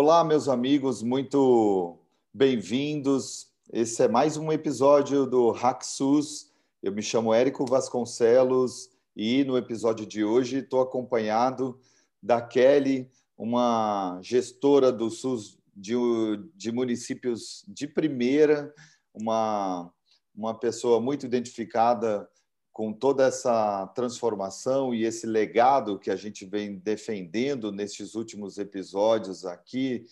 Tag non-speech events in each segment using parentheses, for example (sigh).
Olá, meus amigos, muito bem-vindos. Esse é mais um episódio do HackSUS. Eu me chamo Érico Vasconcelos e no episódio de hoje estou acompanhado da Kelly, uma gestora do SUS de, de municípios de primeira, uma, uma pessoa muito identificada com toda essa transformação e esse legado que a gente vem defendendo nesses últimos episódios aqui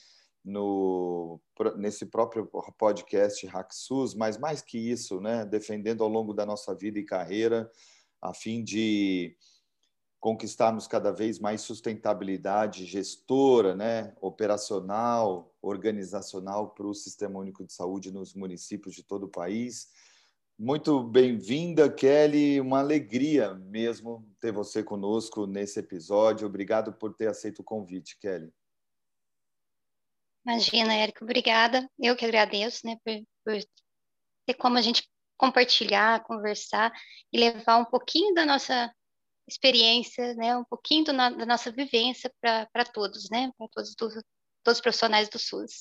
no nesse próprio podcast HackSUS, mas mais que isso, né, defendendo ao longo da nossa vida e carreira a fim de conquistarmos cada vez mais sustentabilidade gestora, né, operacional, organizacional para o Sistema Único de Saúde nos municípios de todo o país. Muito bem-vinda, Kelly. Uma alegria mesmo ter você conosco nesse episódio. Obrigado por ter aceito o convite, Kelly. Imagina, Érico, obrigada. Eu que agradeço, né, por, por ter como a gente compartilhar, conversar e levar um pouquinho da nossa experiência, né, um pouquinho da nossa vivência para todos, né, para todos, do, todos os profissionais do SUS.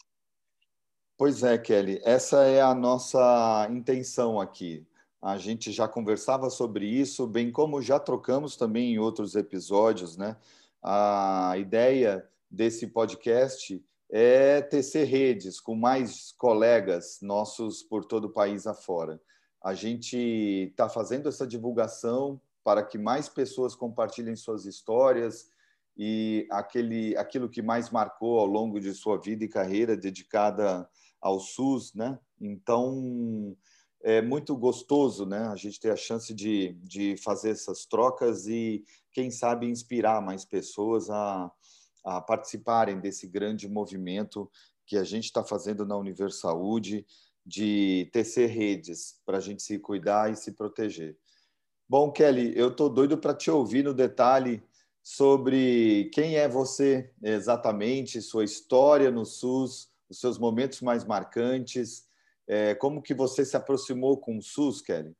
Pois é, Kelly, essa é a nossa intenção aqui. A gente já conversava sobre isso, bem como já trocamos também em outros episódios, né? A ideia desse podcast é tecer redes com mais colegas nossos por todo o país afora. A gente está fazendo essa divulgação para que mais pessoas compartilhem suas histórias, e aquele, aquilo que mais marcou ao longo de sua vida e carreira dedicada ao SUS, né? Então é muito gostoso, né? A gente ter a chance de, de fazer essas trocas e quem sabe inspirar mais pessoas a, a participarem desse grande movimento que a gente está fazendo na Universaúde de tecer redes para a gente se cuidar e se proteger. Bom, Kelly, eu estou doido para te ouvir no detalhe sobre quem é você exatamente, sua história no SUS, os seus momentos mais marcantes, é, como que você se aproximou com o SUS, Kelly?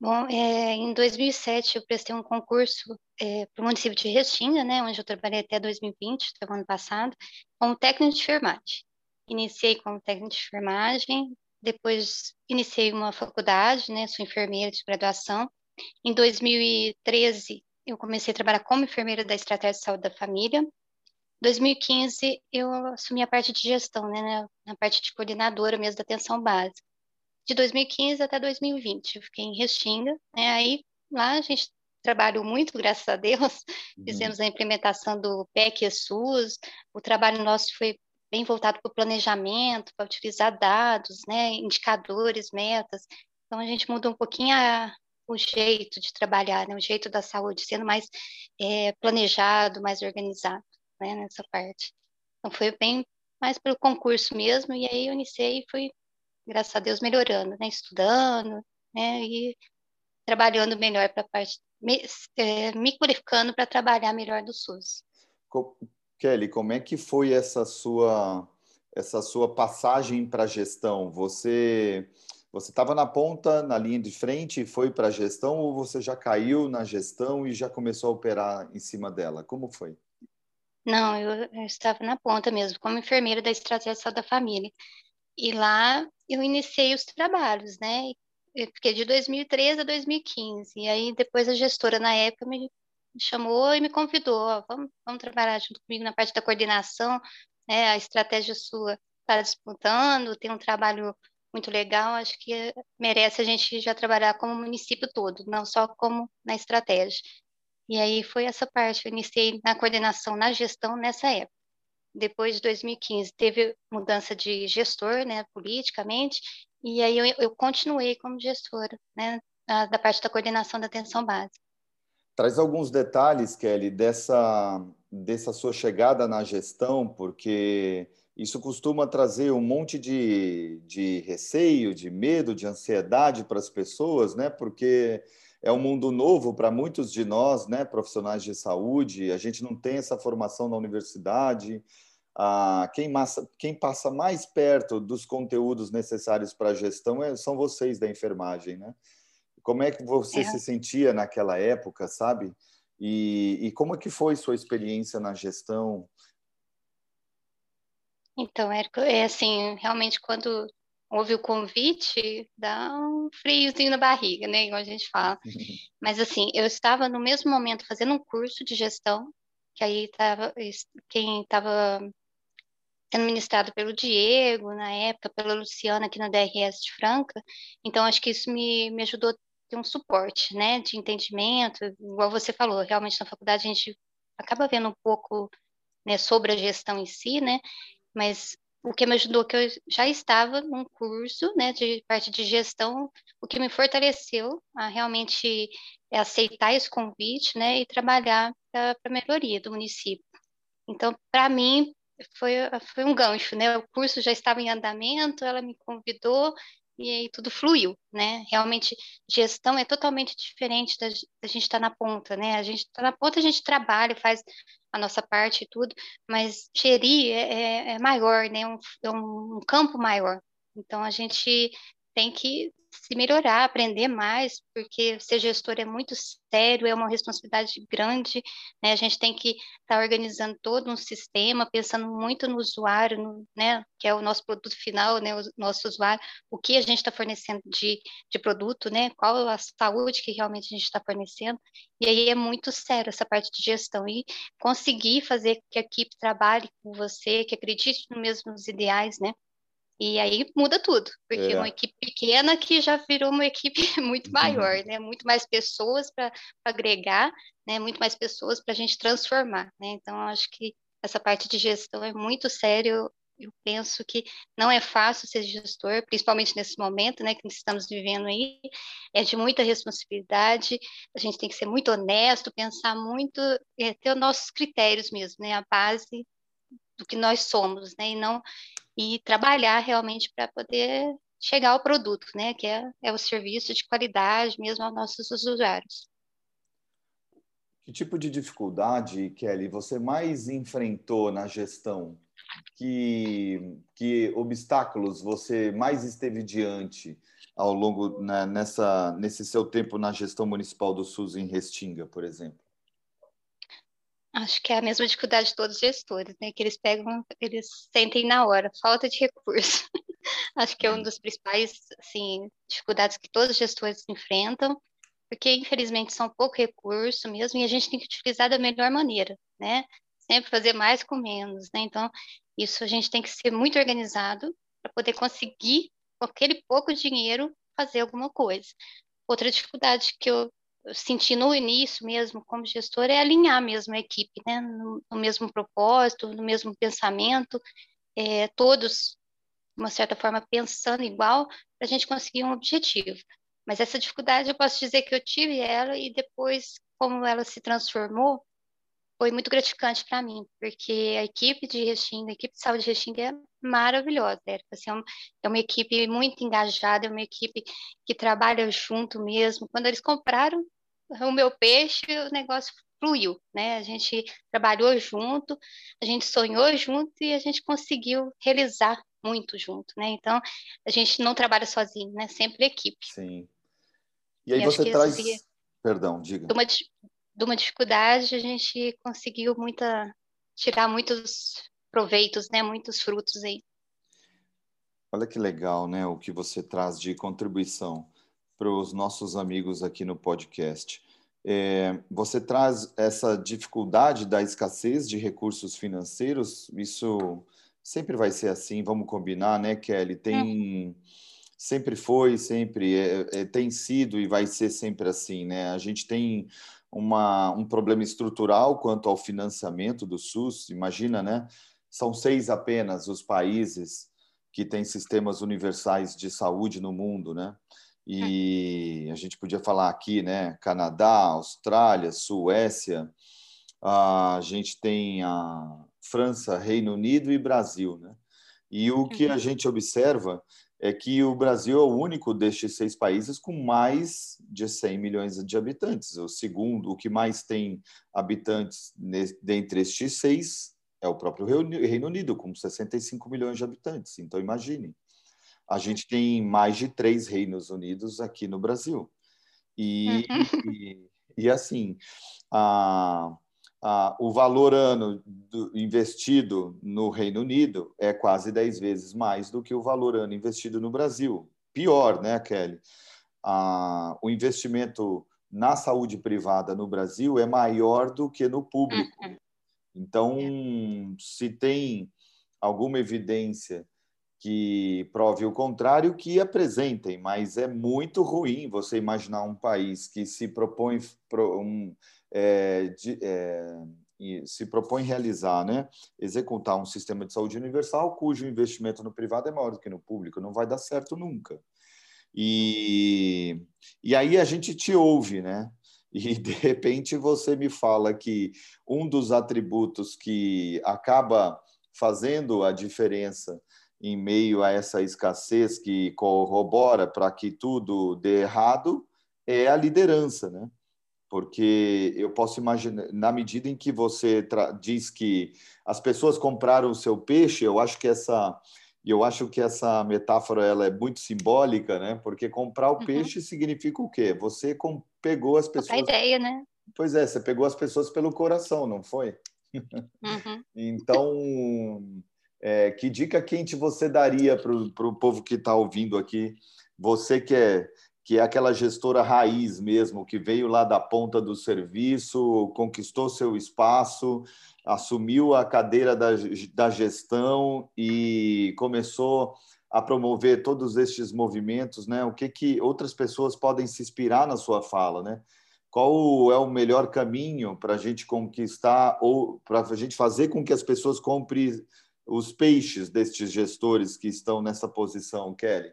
Bom, é, em 2007 eu prestei um concurso é, para o município de Restinga, né, onde eu trabalhei até 2020, até o ano passado, como técnico de enfermagem. Iniciei como técnico de enfermagem, depois iniciei uma faculdade, né, sou enfermeira de graduação, em 2013, eu comecei a trabalhar como enfermeira da Estratégia de Saúde da Família. Em 2015, eu assumi a parte de gestão, né, na parte de coordenadora mesmo da atenção básica. De 2015 até 2020, eu fiquei em Restinga, né, aí lá a gente trabalhou muito, graças a Deus, uhum. fizemos a implementação do PEC e SUS, o trabalho nosso foi bem voltado para o planejamento, para utilizar dados, né, indicadores, metas, então a gente mudou um pouquinho a, o jeito de trabalhar, né? o jeito da saúde, sendo mais é, planejado, mais organizado né? nessa parte. Então, foi bem mais pelo concurso mesmo, e aí eu iniciei e fui, graças a Deus, melhorando, né? estudando né? e trabalhando melhor para a parte, me, é, me qualificando para trabalhar melhor do SUS. Kelly, como é que foi essa sua essa sua passagem para a gestão? Você você estava na ponta, na linha de frente e foi para a gestão ou você já caiu na gestão e já começou a operar em cima dela? Como foi? Não, eu, eu estava na ponta mesmo, como enfermeira da Estratégia da Família. E lá eu iniciei os trabalhos, né? Eu fiquei de 2013 a 2015. E aí depois a gestora na época me chamou e me convidou, ó, vamos, vamos trabalhar junto comigo na parte da coordenação, né? A estratégia sua está disputando, tem um trabalho muito legal, acho que merece a gente já trabalhar como município todo, não só como na estratégia. E aí foi essa parte, eu iniciei na coordenação, na gestão nessa época. Depois de 2015 teve mudança de gestor, né, politicamente, e aí eu, eu continuei como gestora, né, da, da parte da coordenação da atenção básica. Traz alguns detalhes, Kelly, dessa, dessa sua chegada na gestão, porque isso costuma trazer um monte de, de receio, de medo, de ansiedade para as pessoas, né? Porque é um mundo novo para muitos de nós, né? Profissionais de saúde, a gente não tem essa formação na universidade. Ah, quem, massa, quem passa mais perto dos conteúdos necessários para a gestão é, são vocês da enfermagem, né? Como é que você é. se sentia naquela época, sabe? E, e como é que foi sua experiência na gestão? Então, Érico, é assim, realmente quando houve o convite, dá um friozinho na barriga, né, igual a gente fala. (laughs) Mas assim, eu estava no mesmo momento fazendo um curso de gestão, que aí estava quem estava sendo ministrado pelo Diego, na época, pela Luciana aqui na DRS de Franca. Então, acho que isso me, me ajudou a ter um suporte, né, de entendimento. Igual você falou, realmente na faculdade a gente acaba vendo um pouco né, sobre a gestão em si, né, mas o que me ajudou, que eu já estava num curso né, de parte de gestão, o que me fortaleceu a realmente aceitar esse convite né, e trabalhar para a melhoria do município. Então, para mim, foi, foi um gancho, né? O curso já estava em andamento, ela me convidou e aí tudo fluiu, né? Realmente, gestão é totalmente diferente da, da gente estar tá na ponta, né? A gente está na ponta, a gente trabalha, faz a nossa parte e tudo, mas gerir é, é, é maior, né? Um, é um campo maior. Então, a gente tem que se melhorar, aprender mais, porque ser gestor é muito sério, é uma responsabilidade grande, né? A gente tem que estar tá organizando todo um sistema, pensando muito no usuário, no, né? Que é o nosso produto final, né? O nosso usuário, o que a gente está fornecendo de, de produto, né? Qual a saúde que realmente a gente está fornecendo. E aí é muito sério essa parte de gestão e conseguir fazer que a equipe trabalhe com você, que acredite nos mesmos ideais, né? E aí muda tudo, porque é. uma equipe pequena que já virou uma equipe (laughs) muito uhum. maior, né? Muito mais pessoas para agregar, né? Muito mais pessoas para a gente transformar, né? Então, acho que essa parte de gestão é muito sério. Eu penso que não é fácil ser gestor, principalmente nesse momento, né, que estamos vivendo aí. É de muita responsabilidade. A gente tem que ser muito honesto, pensar muito, é, ter os nossos critérios mesmo, né? A base do que nós somos, né? E não e trabalhar realmente para poder chegar ao produto, né? Que é, é o serviço de qualidade mesmo aos nossos usuários. Que tipo de dificuldade, Kelly, você mais enfrentou na gestão? Que, que obstáculos você mais esteve diante ao longo né, nessa nesse seu tempo na gestão municipal do SUS em Restinga, por exemplo? Acho que é a mesma dificuldade de todos os gestores, né? Que eles pegam, eles sentem na hora, falta de recurso. (laughs) Acho que é uma uhum. das principais, assim, dificuldades que todos os gestores enfrentam, porque infelizmente são pouco recurso mesmo e a gente tem que utilizar da melhor maneira, né? Sempre fazer mais com menos, né? Então, isso a gente tem que ser muito organizado para poder conseguir, com aquele pouco dinheiro, fazer alguma coisa. Outra dificuldade que eu senti no início mesmo, como gestor, é alinhar mesmo a equipe, né? No, no mesmo propósito, no mesmo pensamento, é, todos, de uma certa forma, pensando igual, para a gente conseguir um objetivo. Mas essa dificuldade eu posso dizer que eu tive ela e depois, como ela se transformou, foi muito gratificante para mim, porque a equipe de Restinga, a equipe de saúde de Restinga é maravilhosa, Érica. Assim, é, uma, é uma equipe muito engajada, é uma equipe que trabalha junto mesmo. Quando eles compraram o meu peixe, o negócio fluiu, né? A gente trabalhou junto, a gente sonhou junto e a gente conseguiu realizar muito junto, né? Então, a gente não trabalha sozinho, né? Sempre equipe. Sim. E aí e você traz... Perdão, diga. Uma, de uma dificuldade, a gente conseguiu muita tirar muitos proveitos, né? Muitos frutos aí. Olha que legal, né? O que você traz de contribuição para os nossos amigos aqui no podcast. É, você traz essa dificuldade da escassez de recursos financeiros, isso sempre vai ser assim, vamos combinar, né, Kelly? Tem. É. Sempre foi, sempre é, é, tem sido e vai ser sempre assim, né? A gente tem uma, um problema estrutural quanto ao financiamento do SUS. Imagina, né? São seis apenas os países que têm sistemas universais de saúde no mundo, né? E a gente podia falar aqui, né? Canadá, Austrália, Suécia, a gente tem a França, Reino Unido e Brasil, né? E o que a uhum. gente observa é que o Brasil é o único destes seis países com mais de 100 milhões de habitantes. O segundo, o que mais tem habitantes dentre estes seis é o próprio Reino Unido, com 65 milhões de habitantes. Então, imagine. A gente tem mais de três Reinos Unidos aqui no Brasil. E, uhum. e, e, assim, a, ah, o valor ano do, investido no Reino Unido é quase 10 vezes mais do que o valor ano investido no Brasil. Pior, né, Kelly? Ah, o investimento na saúde privada no Brasil é maior do que no público. Uhum. Então, se tem alguma evidência que prove o contrário, que apresentem, mas é muito ruim você imaginar um país que se propõe um, é, de, é, se propõe realizar, né, executar um sistema de saúde universal cujo investimento no privado é maior do que no público, não vai dar certo nunca. E, e aí a gente te ouve, né? E (laughs) de repente você me fala que um dos atributos que acaba fazendo a diferença em meio a essa escassez que corrobora para que tudo dê errado é a liderança, né? Porque eu posso imaginar, na medida em que você diz que as pessoas compraram o seu peixe, eu acho que essa eu acho que essa metáfora ela é muito simbólica, né? Porque comprar o uhum. peixe significa o quê? Você pegou as pessoas. A ideia, né? Pois é, você pegou as pessoas pelo coração, não foi? Uhum. (laughs) então, é, que dica quente você daria para o povo que está ouvindo aqui? Você que é, que é aquela gestora raiz mesmo, que veio lá da ponta do serviço, conquistou seu espaço, assumiu a cadeira da, da gestão e começou a promover todos estes movimentos, né? O que que outras pessoas podem se inspirar na sua fala, né? Qual é o melhor caminho para a gente conquistar ou para a gente fazer com que as pessoas comprem os peixes destes gestores que estão nessa posição, Kelly?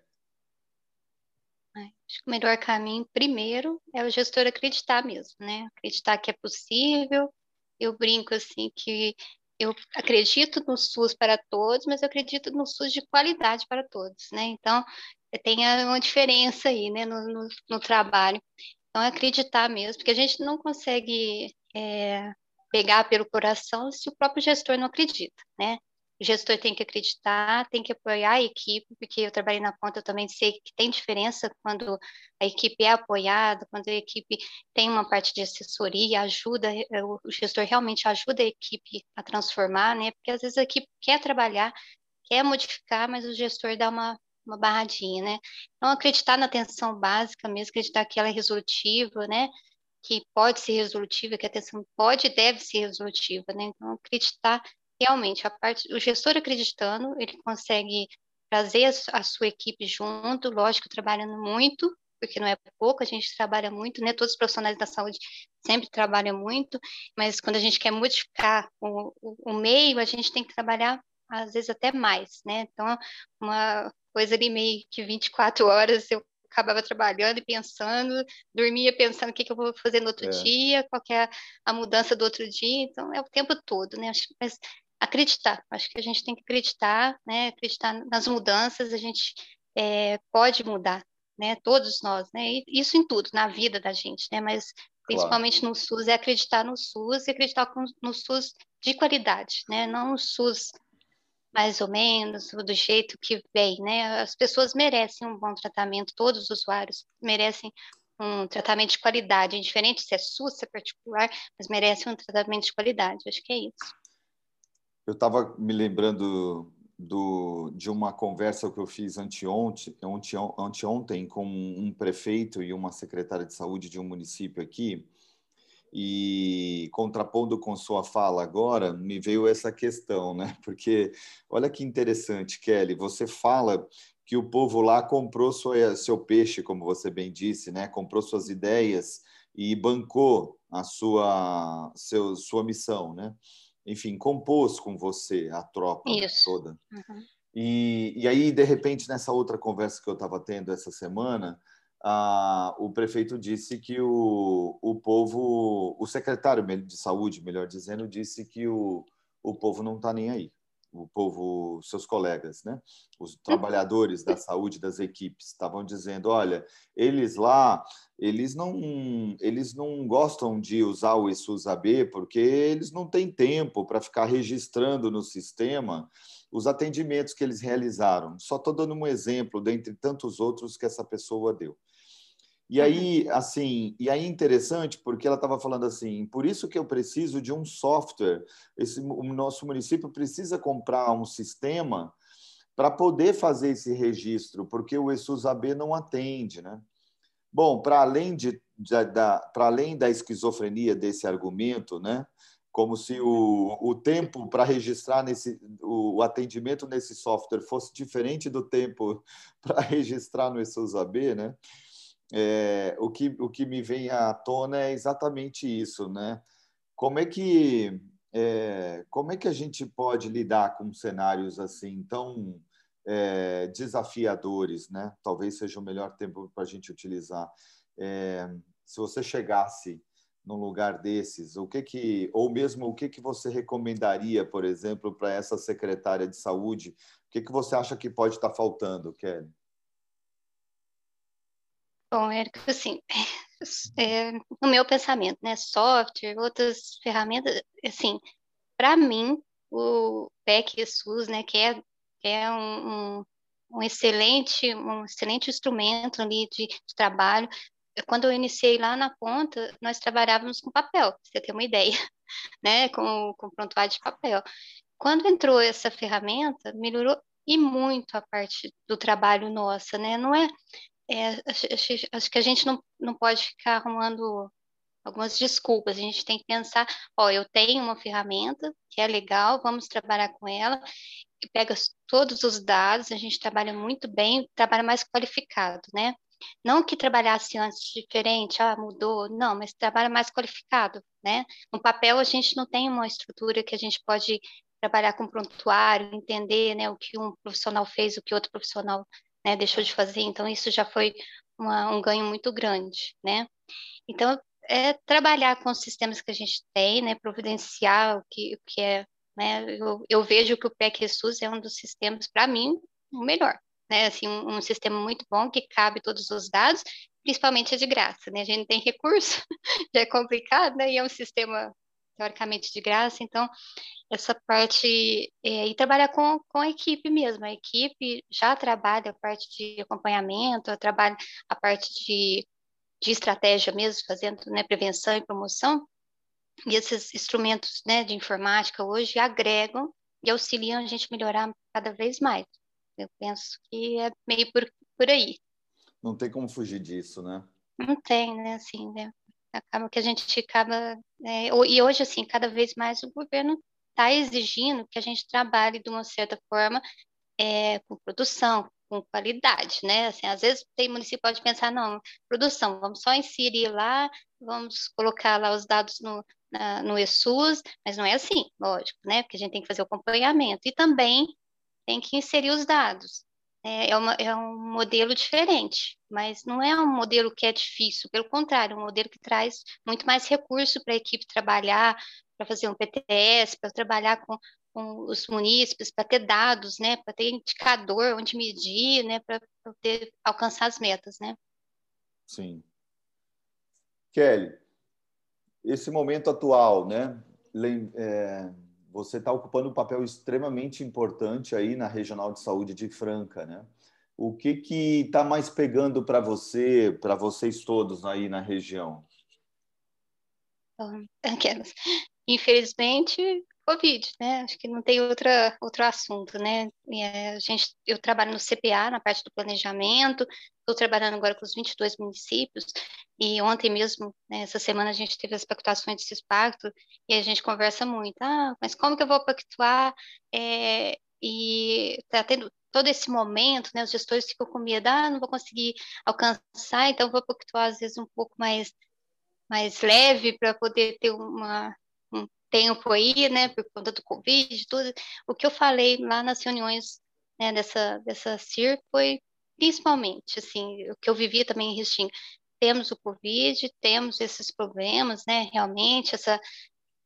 Acho que o melhor caminho, primeiro, é o gestor acreditar mesmo, né? Acreditar que é possível. Eu brinco assim que eu acredito no SUS para todos, mas eu acredito no SUS de qualidade para todos, né? Então, tem uma diferença aí, né, no, no, no trabalho. Então, é acreditar mesmo, porque a gente não consegue é, pegar pelo coração se o próprio gestor não acredita, né? O gestor tem que acreditar, tem que apoiar a equipe, porque eu trabalhei na ponta, eu também sei que tem diferença quando a equipe é apoiada, quando a equipe tem uma parte de assessoria, ajuda, eh, o gestor realmente ajuda a equipe a transformar, né? Porque às vezes a equipe quer trabalhar, quer modificar, mas o gestor dá uma, uma barradinha, né? Então, acreditar na atenção básica mesmo, acreditar que ela é resolutiva, né? Que pode ser resolutiva, que a atenção pode e deve ser resolutiva, né? Então, acreditar realmente, a parte, o gestor acreditando, ele consegue trazer a, sua equipe junto, lógico, trabalhando muito, porque não é pouco, a gente trabalha muito, né? Todos os profissionais da saúde sempre trabalham muito, mas quando a gente quer modificar o, o, o meio, a gente tem que trabalhar às vezes até mais, né? Então, uma coisa ali meio que 24 horas eu acabava trabalhando e pensando, dormia pensando o que, que eu vou fazer no outro é. dia, qual é a mudança do outro dia, então é o tempo todo, né? Mas acreditar. Acho que a gente tem que acreditar, né? Acreditar nas mudanças. A gente é, pode mudar, né? Todos nós, né? E isso em tudo, na vida da gente, né? Mas principalmente claro. no SUS é acreditar no SUS e acreditar no SUS de qualidade, né? Não no SUS mais ou menos, do jeito que vem, né? As pessoas merecem um bom tratamento, todos os usuários merecem um tratamento de qualidade, indiferente se é SUS, se é particular, mas merecem um tratamento de qualidade. Acho que é isso. Eu estava me lembrando do, de uma conversa que eu fiz anteontem, anteontem com um prefeito e uma secretária de saúde de um município aqui, e contrapondo com sua fala agora, me veio essa questão, né? (laughs) Porque olha que interessante, Kelly, você fala que o povo lá comprou sua, seu peixe, como você bem disse, né? Comprou suas ideias e bancou a sua, seu, sua missão, né? Enfim, compôs com você a tropa Isso. toda. Uhum. E, e aí, de repente, nessa outra conversa que eu estava tendo essa semana, a, o prefeito disse que o, o povo, o secretário de saúde, melhor dizendo, disse que o, o povo não está nem aí o povo, seus colegas, né? Os trabalhadores da saúde das equipes estavam dizendo, olha, eles lá, eles não, eles não gostam de usar o ESUS AB porque eles não têm tempo para ficar registrando no sistema os atendimentos que eles realizaram. Só estou dando um exemplo dentre tantos outros que essa pessoa deu. E aí, assim, e aí interessante porque ela estava falando assim, por isso que eu preciso de um software. Esse, o nosso município precisa comprar um sistema para poder fazer esse registro, porque o ESUS-AB não atende, né? Bom, para além de, de da, para além da esquizofrenia desse argumento, né? Como se o, o tempo para registrar nesse o, o, atendimento nesse software fosse diferente do tempo (laughs) para registrar no ESUS-AB, né? É, o, que, o que me vem à tona é exatamente isso, né? Como é que é, como é que a gente pode lidar com cenários assim tão é, desafiadores, né? Talvez seja o melhor tempo para a gente utilizar. É, se você chegasse num lugar desses, o que que ou mesmo o que que você recomendaria, por exemplo, para essa secretária de saúde? O que que você acha que pode estar faltando, Kelly? Bom, Érico, assim, é, no meu pensamento, né, software, outras ferramentas, assim, para mim, o PEC SUS, né, que é, que é um, um, um, excelente, um excelente instrumento ali de, de trabalho, quando eu iniciei lá na ponta, nós trabalhávamos com papel, pra você ter uma ideia, (laughs) né, com, com prontuário de papel. Quando entrou essa ferramenta, melhorou e muito a parte do trabalho nossa, né? Não é é, acho, acho, que a gente não, não pode ficar arrumando algumas desculpas. A gente tem que pensar, ó, eu tenho uma ferramenta que é legal, vamos trabalhar com ela, e pega todos os dados, a gente trabalha muito bem, trabalha mais qualificado, né? Não que trabalhasse antes diferente, ah, mudou, não, mas trabalha mais qualificado, né? No papel a gente não tem uma estrutura que a gente pode trabalhar com prontuário, entender, né, o que um profissional fez, o que outro profissional né, deixou de fazer, então isso já foi uma, um ganho muito grande, né? Então, é trabalhar com os sistemas que a gente tem, né, providenciar o que, o que é, né, eu, eu vejo que o PEC SUS é um dos sistemas, para mim, o melhor, né, assim, um, um, sistema muito bom que cabe todos os dados, principalmente é de graça, né, a gente não tem recurso, (laughs) já é complicado, né, e é um sistema teoricamente de graça, então essa parte é, e trabalhar com, com a equipe mesmo. A equipe já trabalha a parte de acompanhamento, trabalha a parte de, de estratégia mesmo, fazendo né, prevenção e promoção. E esses instrumentos né, de informática hoje agregam e auxiliam a gente melhorar cada vez mais. Eu penso que é meio por, por aí. Não tem como fugir disso, né? Não tem, né? Assim, né? Acaba que a gente acaba é, e hoje assim cada vez mais o governo está exigindo que a gente trabalhe de uma certa forma é, com produção com qualidade, né? Assim, às vezes tem município pode pensar não produção vamos só inserir lá vamos colocar lá os dados no na, no ESUS, mas não é assim, lógico, né? Porque a gente tem que fazer o acompanhamento e também tem que inserir os dados. É, é, uma, é um modelo diferente, mas não é um modelo que é difícil, pelo contrário, é um modelo que traz muito mais recurso para a equipe trabalhar, para fazer um PTS, para trabalhar com, com os munícipes, para ter dados, né, para ter indicador onde medir, né, para poder alcançar as metas, né. Sim. Kelly, esse momento atual, né, é você está ocupando um papel extremamente importante aí na Regional de Saúde de Franca, né? O que que está mais pegando para você, para vocês todos aí na região? Infelizmente, Covid, né? Acho que não tem outra, outro assunto, né? É, a gente, eu trabalho no CPA, na parte do planejamento, estou trabalhando agora com os 22 municípios, e ontem mesmo, né, essa semana, a gente teve as pactuações desses pactos, e a gente conversa muito, ah, mas como que eu vou pactuar? É, e está tendo todo esse momento, né, os gestores ficam com medo, ah, não vou conseguir alcançar, então vou pactuar às vezes um pouco mais mais leve para poder ter uma, um tempo aí, né, por conta do Covid, tudo. O que eu falei lá nas reuniões né, dessa, dessa CIR foi principalmente, assim, o que eu vivia também em Restinga. Temos o Covid, temos esses problemas, né, realmente, essa,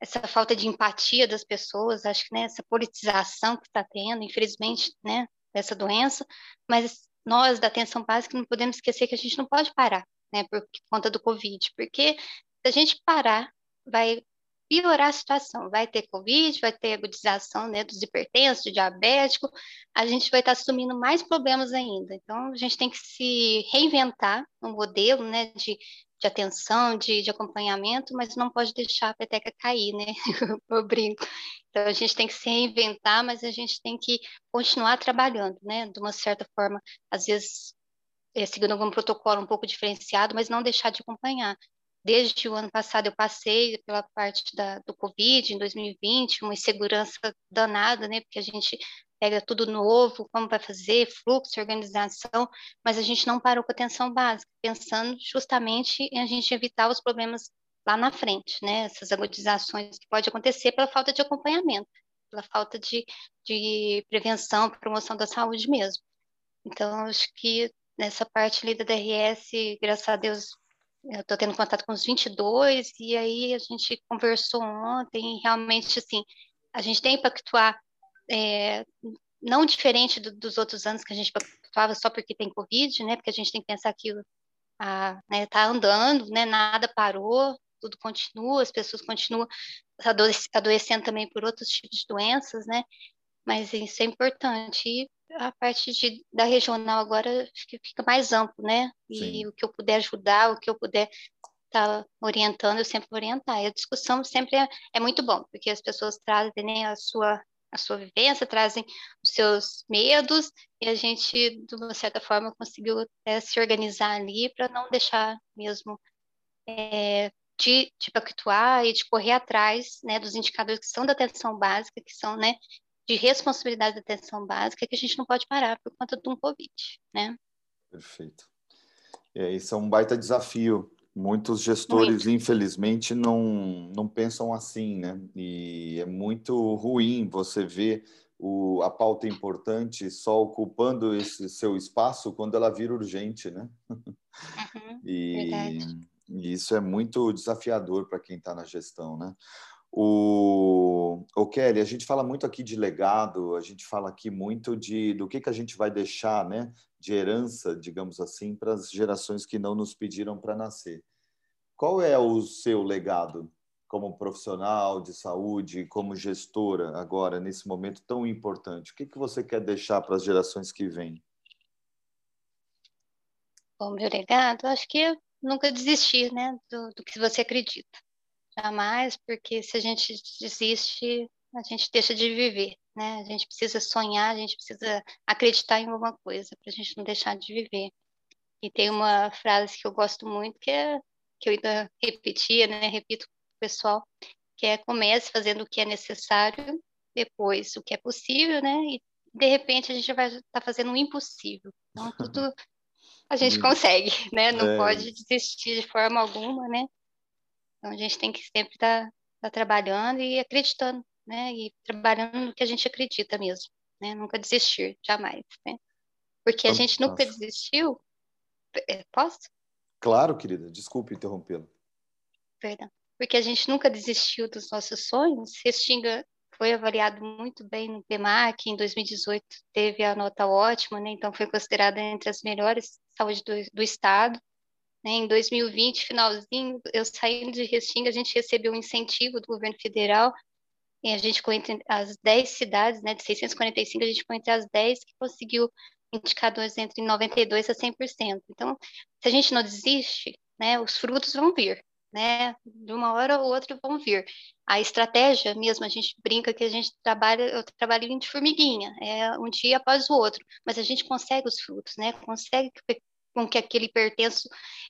essa falta de empatia das pessoas, acho que né, essa politização que está tendo, infelizmente, né, dessa doença, mas nós da atenção básica não podemos esquecer que a gente não pode parar, né, por conta do Covid, porque se a gente parar, vai piorar a situação. Vai ter Covid, vai ter agudização né, dos hipertensos, do diabético, a gente vai estar assumindo mais problemas ainda. Então, a gente tem que se reinventar um modelo né, de, de atenção, de, de acompanhamento, mas não pode deixar a peteca cair, né? (laughs) Eu brinco. Então, a gente tem que se reinventar, mas a gente tem que continuar trabalhando, né? De uma certa forma, às vezes, é, seguindo algum protocolo um pouco diferenciado, mas não deixar de acompanhar desde o ano passado eu passei pela parte da, do Covid em 2020, uma insegurança danada, né? Porque a gente pega tudo novo, como vai fazer, fluxo, organização, mas a gente não parou com atenção básica, pensando justamente em a gente evitar os problemas lá na frente, né? Essas agudizações que pode acontecer pela falta de acompanhamento, pela falta de, de prevenção, promoção da saúde mesmo. Então, acho que nessa parte ali da DRS, graças a Deus, eu estou tendo contato com os 22, e aí a gente conversou ontem, realmente, assim, a gente tem que pactuar, é, não diferente do, dos outros anos que a gente pactuava só porque tem Covid, né, porque a gente tem que pensar que a, né, tá andando, né, nada parou, tudo continua, as pessoas continuam adoecendo também por outros tipos de doenças, né, mas isso é importante, e a parte de, da regional agora acho que fica mais amplo, né? E Sim. o que eu puder ajudar, o que eu puder estar tá orientando, eu sempre vou orientar. E a discussão sempre é, é muito bom, porque as pessoas trazem né, a sua a sua vivência, trazem os seus medos, e a gente, de uma certa forma, conseguiu é, se organizar ali para não deixar mesmo é, de, de pactuar e de correr atrás né, dos indicadores que são da atenção básica, que são né, de responsabilidade da atenção básica que a gente não pode parar por conta de um Covid, né? Perfeito. É, isso é um baita desafio. Muitos gestores, muito. infelizmente, não, não pensam assim, né? E é muito ruim você ver o, a pauta importante só ocupando esse seu espaço quando ela vira urgente, né? Uhum, (laughs) e, e, isso é muito desafiador para quem está na gestão, né? O, o Kelly, a gente fala muito aqui de legado, a gente fala aqui muito de do que, que a gente vai deixar, né, de herança, digamos assim, para as gerações que não nos pediram para nascer. Qual é o seu legado como profissional de saúde, como gestora agora nesse momento tão importante? O que, que você quer deixar para as gerações que vêm? Bom, meu legado, acho que é nunca desistir, né, do, do que você acredita Jamais, porque se a gente desiste, a gente deixa de viver, né? A gente precisa sonhar, a gente precisa acreditar em alguma coisa para a gente não deixar de viver. E tem uma frase que eu gosto muito, que é que eu ainda repetia, né? Repito para o pessoal, que é comece fazendo o que é necessário, depois o que é possível, né? E de repente a gente vai estar tá fazendo o impossível. Então tudo (laughs) a gente consegue, né? Não é. pode desistir de forma alguma, né? Então a gente tem que sempre estar tá, tá trabalhando e acreditando, né? E trabalhando no que a gente acredita mesmo, né? Nunca desistir, jamais, né? Porque a gente nunca desistiu. É, posso? Claro, querida. Desculpe interrompê-lo. Perdão. Porque a gente nunca desistiu dos nossos sonhos. Restinga foi avaliado muito bem no PMAC, em 2018 teve a nota ótima, né? então foi considerada entre as melhores saúde do, do estado. Né? Em 2020, finalzinho, eu saindo de Restinga, a gente recebeu um incentivo do governo federal, e a gente ficou entre as 10 cidades, né, de 645, a gente ficou entre as 10 que conseguiu indicadores entre 92% a 100%. Então, se a gente não desiste, né, os frutos vão vir, né, de uma hora ou outra vão vir. A estratégia mesmo, a gente brinca que a gente trabalha, eu trabalho de formiguinha, é um dia após o outro, mas a gente consegue os frutos, né, consegue com que aquele pertenço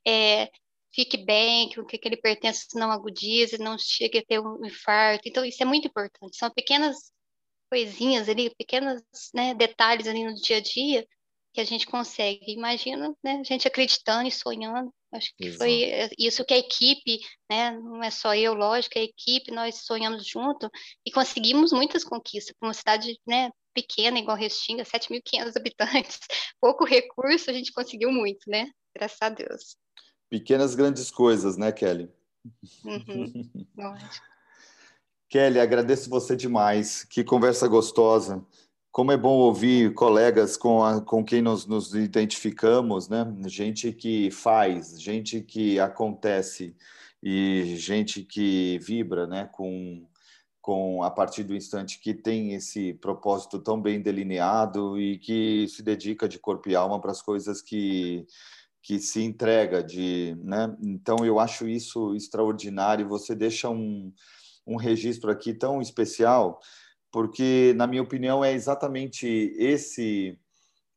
é, fique bem, com que aquele pertenço não agudize, não chegue a ter um infarto. Então, isso é muito importante. São pequenas coisinhas ali, pequenos né, detalhes ali no dia a dia que a gente consegue. Imagina né, a gente acreditando e sonhando. Acho que Exato. foi isso que a equipe, né, não é só eu, lógico, a equipe, nós sonhamos junto e conseguimos muitas conquistas para uma cidade né, pequena, igual Restinga, 7.500 habitantes, (laughs) pouco recurso, a gente conseguiu muito, né? Graças a Deus. Pequenas grandes coisas, né, Kelly? Uhum. (laughs) Kelly, agradeço você demais. Que conversa gostosa. Como é bom ouvir colegas com, a, com quem nos, nos identificamos, né? Gente que faz, gente que acontece. e gente que vibra né, com, com a partir do instante que tem esse propósito tão bem delineado e que se dedica de corpo e alma para as coisas que que se entrega de, né? Então eu acho isso extraordinário. Você deixa um, um registro aqui tão especial, porque na minha opinião é exatamente esse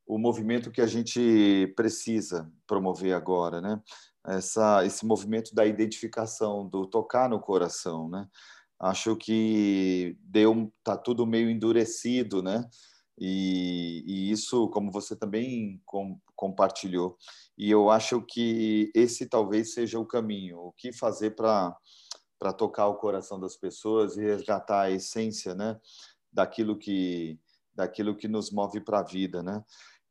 o movimento que a gente precisa promover agora, né? Essa, esse movimento da identificação, do tocar no coração, né? Acho que deu, tá tudo meio endurecido, né? E, e isso, como você também com, compartilhou, e eu acho que esse talvez seja o caminho. O que fazer para para tocar o coração das pessoas e resgatar a essência, né, daquilo que daquilo que nos move para a vida, né?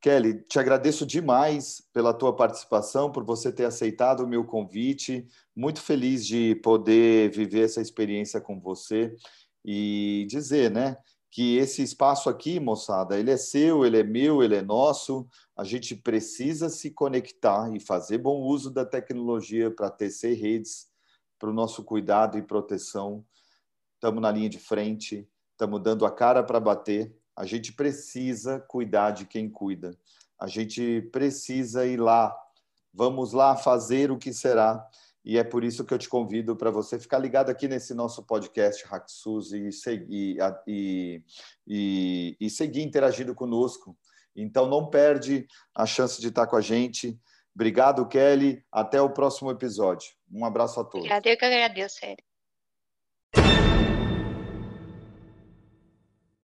Kelly, te agradeço demais pela tua participação, por você ter aceitado o meu convite. Muito feliz de poder viver essa experiência com você e dizer, né, que esse espaço aqui, moçada, ele é seu, ele é meu, ele é nosso. A gente precisa se conectar e fazer bom uso da tecnologia para tecer redes para o nosso cuidado e proteção. Estamos na linha de frente, estamos dando a cara para bater. A gente precisa cuidar de quem cuida. A gente precisa ir lá. Vamos lá fazer o que será e é por isso que eu te convido para você ficar ligado aqui nesse nosso podcast Hacksus e seguir, e, e, e seguir interagindo conosco. Então, não perde a chance de estar com a gente. Obrigado, Kelly. Até o próximo episódio. Um abraço a todos. Obrigada, eu que agradeço, Sério.